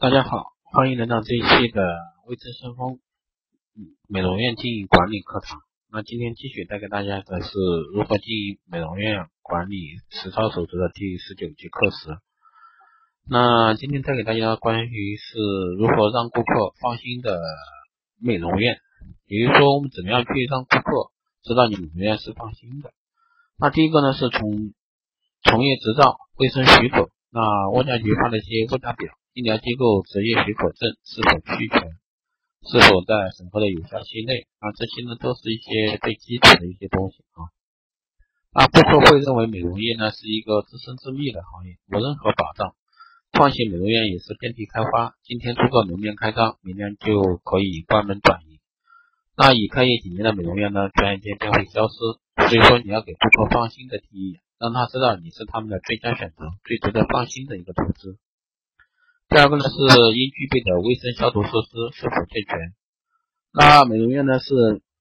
大家好，欢迎来到这一期的未知先锋美容院经营管理课堂。那今天继续带给大家的是如何经营美容院管理实操守则的第十九节课时。那今天带给大家关于是如何让顾客放心的美容院，也就是说我们怎么样去让顾客知道你美容院是放心的。那第一个呢是从从业执照、卫生许可，那物价局发的一些物价表。医疗机构执业许可证是否齐全，是否在审核的有效期内啊？这些呢都是一些最基础的一些东西啊。那顾客会认为美容业呢是一个自生自灭的行业，无任何保障。创新美容院也是遍地开花，今天租个门面开张，明天就可以关门转移。那已开业几年的美容院呢，转眼间便会消失。所以说你要给顾客放心的第一眼，让他知道你是他们的最佳选择，最值得放心的一个投资。第二个呢是应具备的卫生消毒设施是否健全。那美容院呢是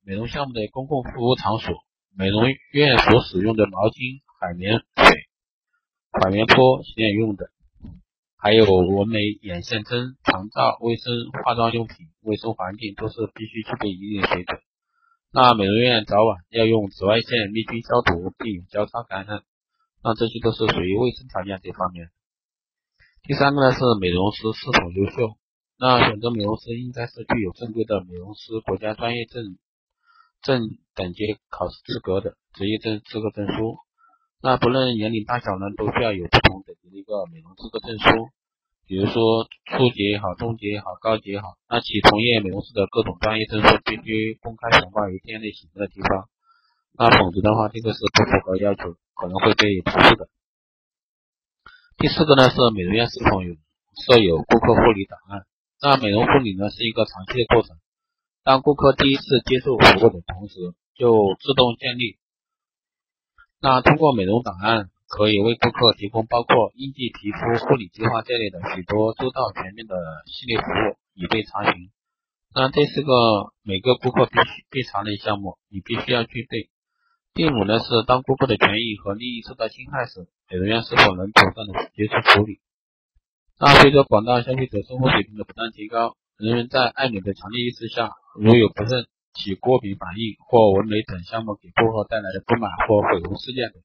美容项目的公共服务场所，美容院所使用的毛巾、海绵水、海绵泼、洗脸用的，还有纹眉、眼线针、床罩、卫生化妆用品、卫生环境都是必须具备一定水准。那美容院早晚要用紫外线灭菌消毒，避免交叉感染。那这些都是属于卫生条件这方面。第三个呢是美容师是否优秀？那选择美容师应该是具有正规的美容师国家专业证证等级考试资格的职业证资格证书。那不论年龄大小呢，都需要有不同等级的一个美容资格证书。比如说初级也好，中级也好，高级也好。那其从业美容师的各种专业证书必须公开悬挂于店内行政的地方。那否则的话，这个是不符合要求，可能会被投诉的。第四个呢是美容院是否有设有顾客护理档案？那美容护理呢是一个长期的过程，当顾客第一次接受服务的同时，就自动建立。那通过美容档案，可以为顾客提供包括应季皮肤护理计划在内的许多周到全面的系列服务，以备查询。那这是个每个顾客必须必查的项目，你必须要具备。第五呢是当顾客的权益和利益受到侵害时。美容院是否能妥善的接受处理？那随着广大消费者生活水平的不断提高，人们在爱美的强烈意识下，如有不慎起过敏反应或纹眉等项目给顾客带来的不满或毁容事件等，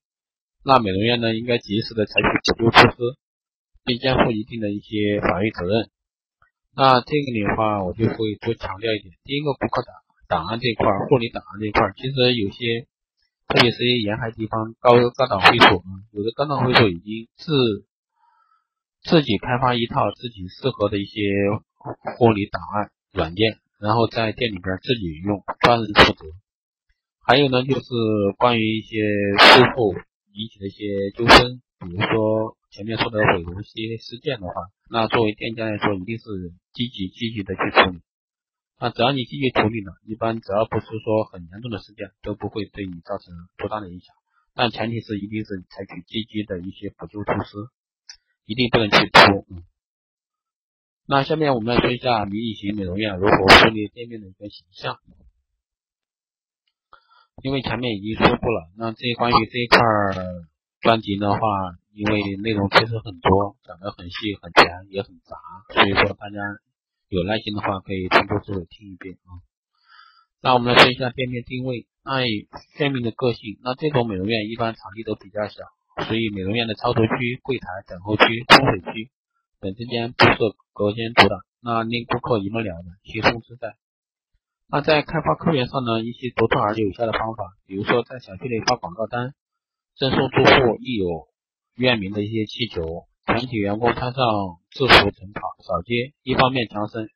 那美容院呢应该及时的采取补救措施，并肩负一定的一些法律责任。那这个里的话，我就会多强调一点。第一个，顾客档档案这块，护理档案这块，其实有些。特别是沿海地方高高档会所，有的高档会所已经自自己开发一套自己适合的一些护理档案软件，然后在店里边自己用，专人负责。还有呢，就是关于一些事故引起的一些纠纷，比如说前面说的毁容一些事件的话，那作为店家来说，一定是积极积极的去处理。那只要你积极处理了，一般只要不是说很严重的事件，都不会对你造成多大的影响。但前提是一定是采取积极的一些补救措施，一定不能去拖。嗯。那下面我们来说一下迷你型美容院如何树立店面的一个形象。因为前面已经说过了，那这关于这一块专辑的话，因为内容确实很多，讲的很细很全也很杂，所以说大家。有耐心的话，可以从头至尾听一遍啊。那我们来说一下店面定位，那以鲜明的个性。那这种美容院一般场地都比较小，所以美容院的操作区、柜台、等候区、冲水区等之间不设隔间阻挡，那令顾客一目了然、轻松自在。那在开发客源上呢，一些独特而有效的方法，比如说在小区内发广告单，赠送住户亦有院名的一些气球。全体员工穿上制服晨跑扫街，一方面强身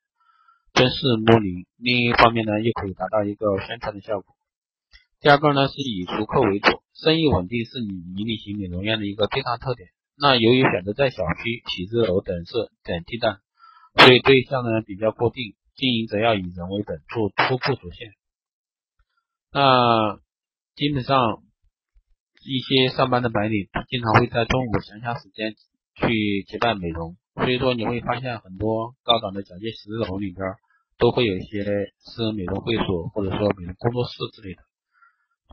真实模拟，另一方面呢又可以达到一个宣传的效果。第二个呢是以熟客为主，生意稳定是你迷你型美容院的一个最大特点。那由于选择在小区、写字楼等设等地段，所以对象呢比较固定，经营者要以人为本，做突破主线。那基本上一些上班的白领经常会在中午闲暇时间。去接待美容，所以说你会发现很多高档的假借写字楼里边都会有一些私人美容会所或者说美容工作室之类的，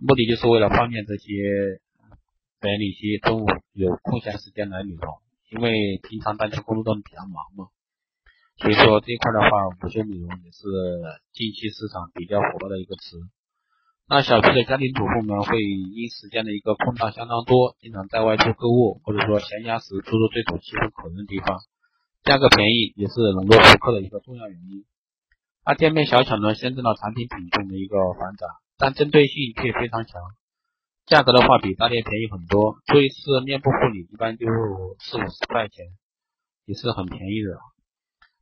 目的就是为了方便这些白领些中午有空闲时间来美容，因为平常大家工作都比较忙嘛。所以说这一块的话，午休美容也是近期市场比较火爆的一个词。那小区的家庭主妇们会因时间的一个空档相当多，经常在外出购物，或者说闲暇时出入这种气氛可人的地方，价格便宜也是笼络顾客的一个重要原因。那店面小巧呢，限制了产品品种的一个繁杂，但针对性却非常强。价格的话比大店便宜很多，做一次面部护理一般就四五十块钱，也是很便宜的。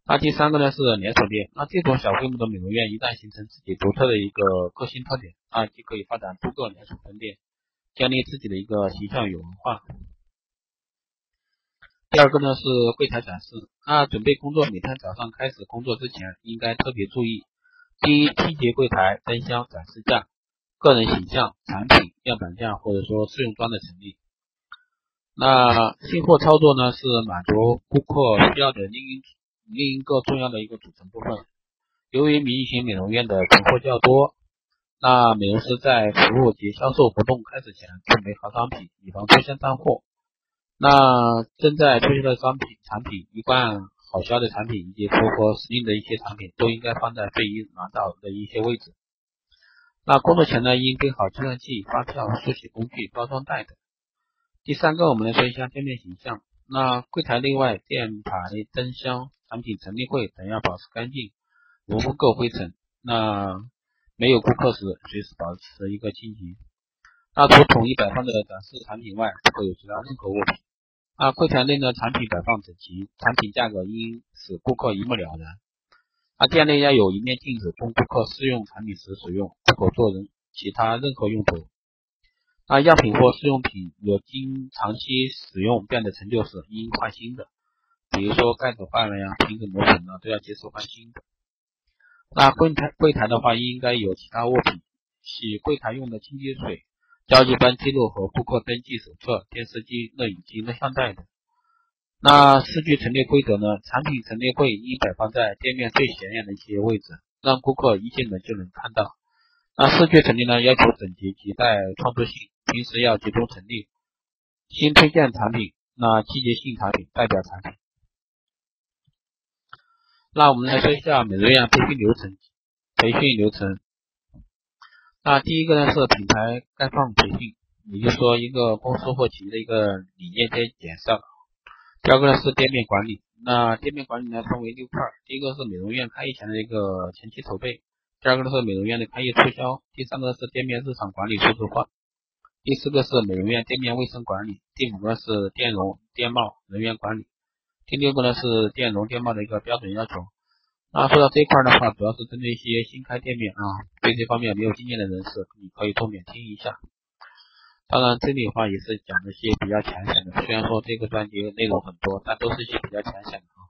那第三个呢是连锁店，那这种小规模的美容院一旦形成自己独特的一个个性特点，啊，就可以发展多个连锁分店，建立自己的一个形象与文化。第二个呢是柜台展示，那准备工作每天早上开始工作之前，应该特别注意：第一，清洁柜台、灯箱、展示架、个人形象、产品样板架或者说试用装的陈列。那进货操作呢是满足顾客需要的另一。另一个重要的一个组成部分，由于民营美容院的存货较多，那美容师在服务及销售活动开始前准备好商品，以防出现断货。那正在推销的商品、产品、一贯好销的产品以及符合时令的一些产品，都应该放在被衣拿到的一些位置。那工作前呢，应备好计算器、发票、书写工具、包装袋等。第三个，我们来说一下店面形象。那柜台内外、店牌、灯箱。产品陈列柜等要保持干净，无污垢灰尘。那没有顾客时，随时保持一个清洁。那除统一摆放的展示产品外，不可有其他任何物品。那柜台内的产品摆放整齐，产品价格应使顾客一目了然。那店内要有一面镜子，供顾客试用产品时使用，不可做人其他任何用途。那样品或试用品有经长期使用变得陈旧时，应换新的。比如说盖子坏了呀，瓶子磨损了，都要及时换新的。那柜台柜台的话，应该有其他物品，洗柜台用的清洁水、交接班记录和顾客登记手册、电视机、录影机、录像带等。那视觉陈列规则呢？产品陈列柜应摆放在店面最显眼的一些位置，让顾客一进门就能看到。那视觉陈列呢，要求整洁及带创作性，平时要集中陈列新推荐产品，那季节性产品、代表产品。那我们来说一下美容院培训流程。培训流程，那第一个呢是品牌开放培训，也就是说一个公司或企业的一个理念介介绍。第二个呢是店面管理，那店面管理呢分为六块，第一个是美容院开业前的一个前期筹备，第二个呢是美容院的开业促销，第三个是店面日常管理数字化，第四个是美容院店面卫生管理，第五个是店容店貌人员管理。第六个呢是电容电报的一个标准要求。那说到这一块的话，主要是针对一些新开店面啊，对这方面没有经验的人士，你可以重点听一下。当然这里的话也是讲一些比较浅显的，虽然说这个专辑内容很多，但都是一些比较浅显的啊。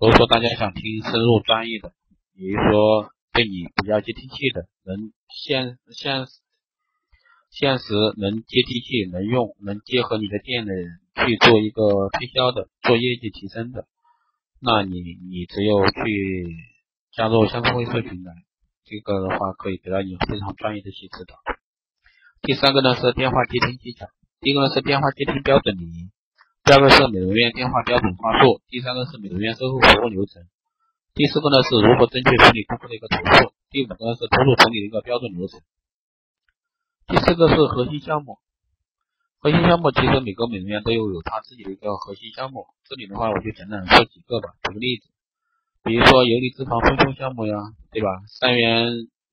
如果说大家想听深入专业的，也就是说对你比较接地气的，能现现现实能接地气，能用能结合你的店的人。去做一个推销的，做业绩提升的，那你你只有去加入相关会社群来，这个的话可以给到你非常专业的一些指导。第三个呢是电话接听技巧，第一个呢是电话接听标准礼仪，第二个是美容院电话标准话术，第三个是美容院售后服务流程，第四个呢是如何正确处理顾客的一个投诉，第五个呢是投诉处理的一个标准流程，第四个是核心项目。核心项目其实每个美容院都有有它自己的一个核心项目，这里的话我就简单说几个吧。举个例子，比如说游离脂肪丰胸项目呀，对吧？三元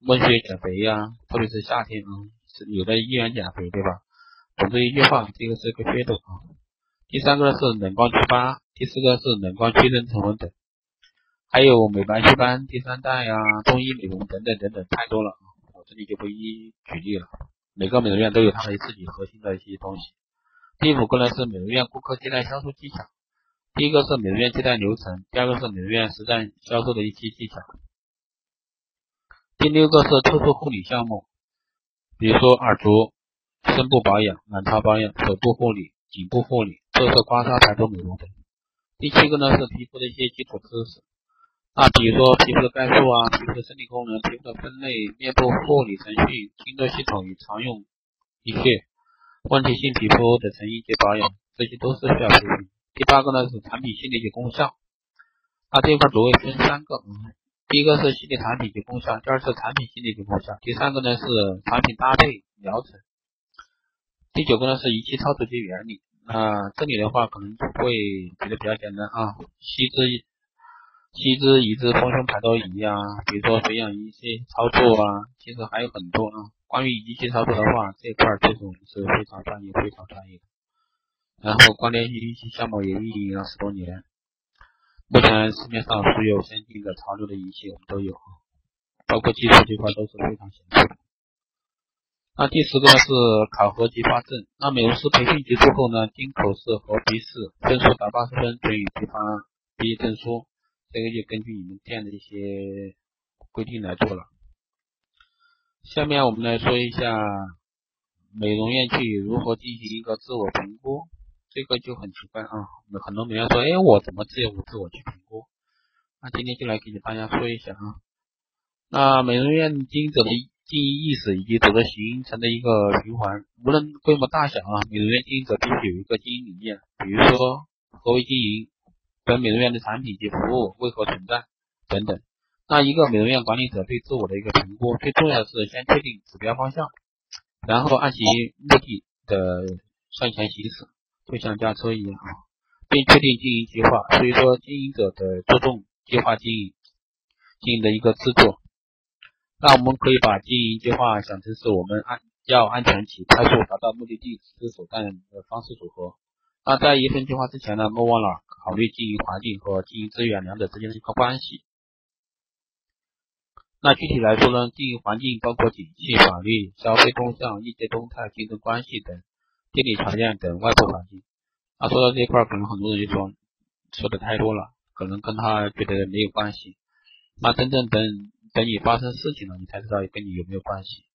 温血减肥呀，特别是夏天啊，是有的一元减肥，对吧？总之一句话，这个是个噱头啊。第三个是冷光祛疤，第四个是冷光祛妊娠纹等，还有美白祛斑、第三代呀、中医美容等等等等，太多了啊，我这里就不一一举例了。每个美容院都有它的自己核心的一些东西。第五个呢是美容院顾客接待销售技巧。第一个是美容院接待流程，第二个是美容院实战销售的一些技巧。第六个是特殊护理项目，比如说耳足、深部保养、卵巢保养、手部护理、颈部护理、特色刮痧、排毒美容等。第七个呢是皮肤的一些基础知识。那比如说皮肤的概述啊，皮肤的生理功能、皮肤的分类、面部护理程序、经络系统与常用一切问题性皮肤的成因及保养，这些都是需要培训。第八个呢是产品性的一些功效。那这一块主要分三个，嗯，第一个是系列产品及功效，第二是产品系列及功效，第三个呢是产品搭配疗程，第九个呢是仪器操作及原理。啊，这里的话可能会觉得比较简单啊，吸脂、吸脂、移植、丰胸排毒仪啊，比如说培养仪器操作啊，其实还有很多啊。关于仪器操作的话，这块确实我们是非常专业、非常专业的。然后光电仪器项目也运营了十多年，目前市面上所有先进的潮流的仪器我们都有，包括技术这块都是非常显著。那第十个是考核及发证。那美容师培训结束后呢，经口试和笔试分数达八十分，准予批发毕业证书。这个就根据你们店的一些规定来做了。下面我们来说一下美容院去如何进行一个自我评估。这个就很奇怪啊，很多美容院说，哎，我怎么自由自我去评估？那今天就来给大家说一下啊。那美容院经营者的。经营意识以及组织形成的一个循环，无论规模大小啊，美容院经营者必须有一个经营理念，比如说何为经营，本美容院的产品及服务为何存在等等。那一个美容院管理者对自我的一个评估，最重要的是先确定指标方向，然后按其目的的向前行驶，就像驾车一样啊，并确定经营计划。所以说，经营者的注重计划经营，经营的一个制作。那我们可以把经营计划想成是我们安要安全且快速达到目的地之手段的方式组合。那在一份计划之前呢，莫忘了考虑经营环境和经营资源两者之间的一个关系。那具体来说呢，经营环境包括景气、法律、消费动向、业界动态、竞争关系等地理条件等外部环境。那说到这一块，可能很多人就说说的太多了，可能跟他觉得没有关系。那真正等。等你发生事情了，你才知道跟你有没有关系。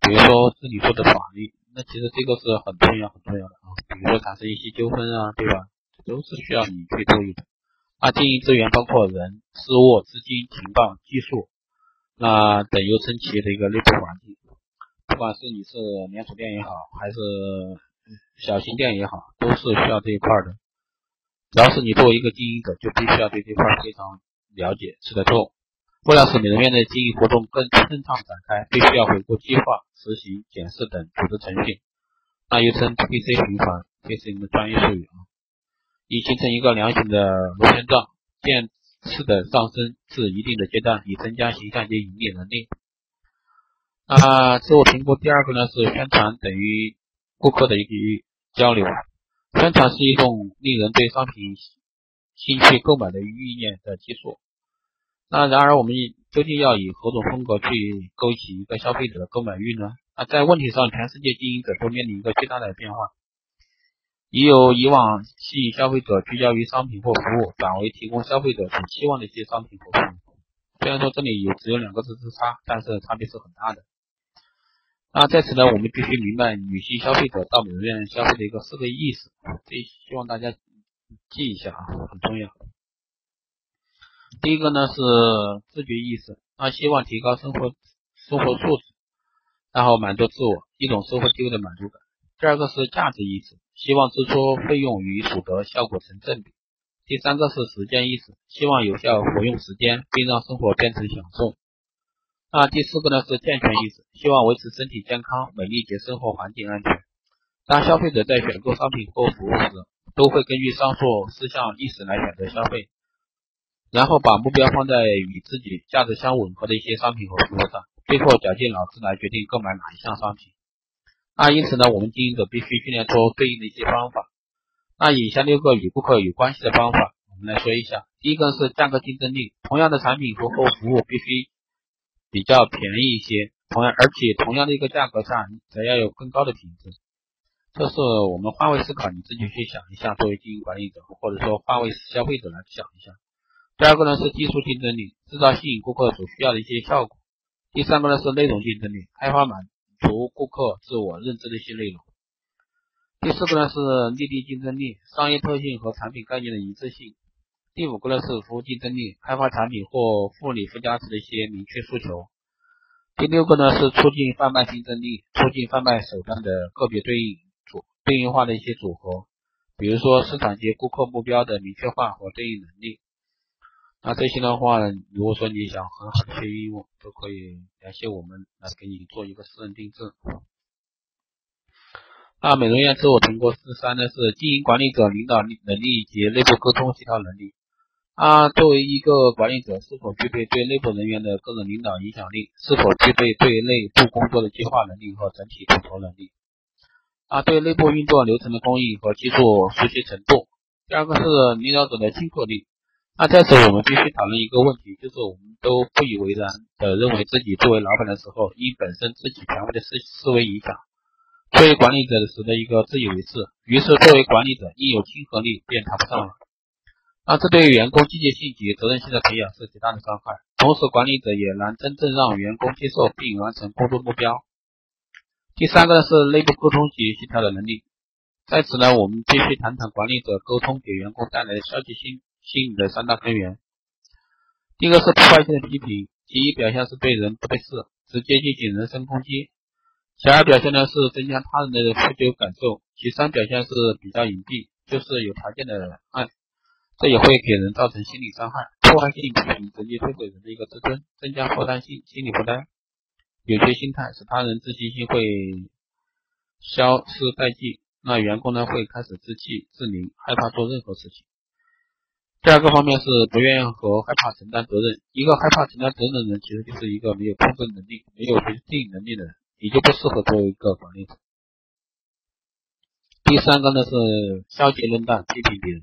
比如说自己说的法律，那其实这个是很重要、很重要的啊。比如说产生一些纠纷啊，对吧？都是需要你去注意的。那经营资源包括人、事物、资金、情报、技术，那等又称企业的一个内部环境。不管是你是连锁店也好，还是小型店也好，都是需要这一块的。只要是你作为一个经营者，就必须要对这块非常了解，吃得透。为了使美容院的经营活动更顺畅展开，必须要回顾计划、实行、检视等组织程序，那又称 P C 循环，这是你们专业术语啊，以形成一个良性的螺旋状，渐次的上升至一定的阶段，以增加形象及盈利能力。啊，自我评估第二个呢是宣传等于顾客的一个交流，宣传是一种令人对商品兴趣购买的意念的基础。那然而，我们究竟要以何种风格去勾起一个消费者的购买欲呢？那在问题上，全世界经营者都面临一个巨大的变化，已有以往吸引消费者聚焦于商品或服务，转为提供消费者所期望的一些商品和服务。虽然说这里有只有两个字之差，但是差别是很大的。那在此呢，我们必须明白女性消费者到美容院消费的一个思维意识，这希望大家记一下啊，很重要。第一个呢是自觉意识，那希望提高生活生活素质，然后满足自我一种生活地位的满足感。第二个是价值意识，希望支出费用与所得效果成正比。第三个是时间意识，希望有效活用时间，并让生活变成享受。那第四个呢是健全意识，希望维持身体健康、美丽及生活环境安全。当消费者在选购商品或服务时，都会根据上述四项意识来选择消费。然后把目标放在与自己价值相吻合的一些商品和服务上，最后绞尽脑汁来决定购买哪一项商品。那因此呢，我们经营者必须训练出对应的一些方法。那以下六个与顾客有关系的方法，我们来说一下。第一个是价格竞争力，同样的产品和服务必须比较便宜一些，同样而且同样的一个价格下，则要有更高的品质。这是我们换位思考，你自己去想一下，作为经营管理者，或者说换位消费者来想一下。第二个呢是技术竞争力，制造吸引顾客所需要的一些效果。第三个呢是内容竞争力，开发满足顾客自我认知的一些内容。第四个呢是立地竞争力，商业特性和产品概念的一致性。第五个呢是服务竞争力，开发产品或护理附加值的一些明确诉求。第六个呢是促进贩卖竞争力，促进贩卖手段的个别对应组对应化的一些组合，比如说市场及顾客目标的明确化和对应能力。那这些的话，如果说你想很好的去运用，都可以联系我们来给你做一个私人定制。那美容院自我评估是三呢，是经营管理者领导力能力以及内部沟通协调能力。啊，作为一个管理者，是否具备对内部人员的个人领导影响力？是否具备对内部工作的计划能力和整体统筹能力？啊，对内部运作流程的工艺和技术熟悉程度。第二个是领导者的亲和力。那在此我们必须讨论一个问题，就是我们都不以为然的认为自己作为老板的时候，因本身自己权威的思思维影响，作为管理者时的一个自以为是，于是作为管理者应有亲和力便谈不上了。那这对于员工积极性及责任心的培养是极大的伤害，同时管理者也难真正让员工接受并完成工作目标。第三个呢是内部沟通及协调的能力，在此呢，我们继续谈谈管理者沟通给员工带来的消极性性的三大根源。第一个是破坏性的批评，其一表现是对人不对事，直接进行人身攻击；其二表现呢是增加他人的负疚感受；其三表现是比较隐蔽，就是有条件的爱。这也会给人造成心理伤害，破坏性批评直接摧毁人的一个自尊，增加负担心、心理负担，扭曲心态，使他人自信心会消失殆尽。那员工呢会开始自弃、自怜，害怕做任何事情。第二个方面是不愿意和害怕承担责任。一个害怕承担责任的人，其实就是一个没有控制能力、没有决定能力的人，也就不适合作为一个管理者。第三个呢是消极论断、批评别人。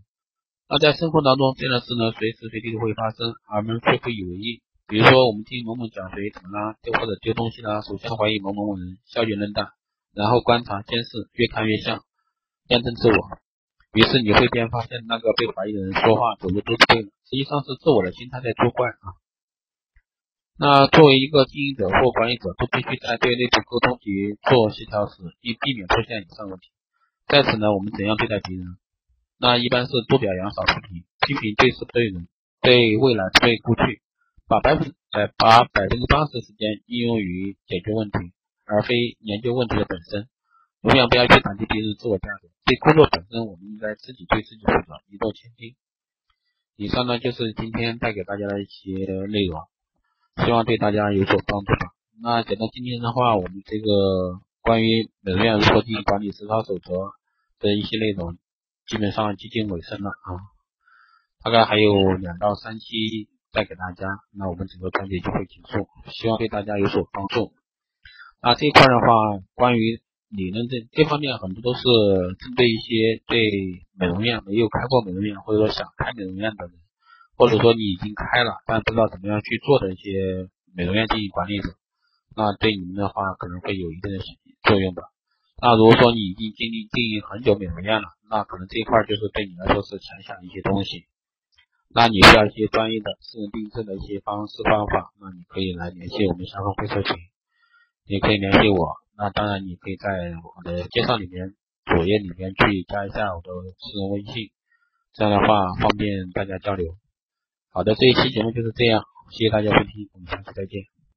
那在生活当中，这样的事呢，随时随地都会发生，而我们却不以为意。比如说，我们听某某讲谁怎么啦，丢或者丢东西啦，首先怀疑某某某人，消极论断，然后观察监视，越看越像，验证自我。于是你会边发现那个被怀疑的人说话走路都是对的，实际上是自我的心态在作怪啊。那作为一个经营者或管理者，都必须在对内部沟通及做协调时，以避免出现以上问题。在此呢，我们怎样对待敌人？那一般是多表扬少批评，批评对事不对人，对未来不对过去，把百分呃把百分之八十的时间应用于解决问题，而非研究问题的本身。永远不要去打击别人自我价值，对工作本身，我们应该自己对自己负责，一诺千金。以上呢就是今天带给大家的一些内容，希望对大家有所帮助吧。那讲到今天的话，我们这个关于美容院如何进行管理实操守则的一些内容。基本上接近尾声了啊，大概还有两到三期带给大家，那我们整个章节就会结束，希望对大家有所帮助。那这一块的话，关于理论这这方面，很多都是针对一些对美容院没有开过美容院，或者说想开美容院的人，或者说你已经开了但不知道怎么样去做的一些美容院经营管理者，那对你们的话可能会有一定的作用吧。那如果说你已经经历经营很久美容院了，那可能这一块就是对你来说是强项的一些东西。那你需要一些专业的私人定制的一些方式方法，那你可以来联系我们相关会社群，也可以联系我。那当然你可以在我的介绍里面主页里面去加一下我的私人微信，这样的话方便大家交流。好的，这一期节目就是这样，谢谢大家收听，我们下期再见。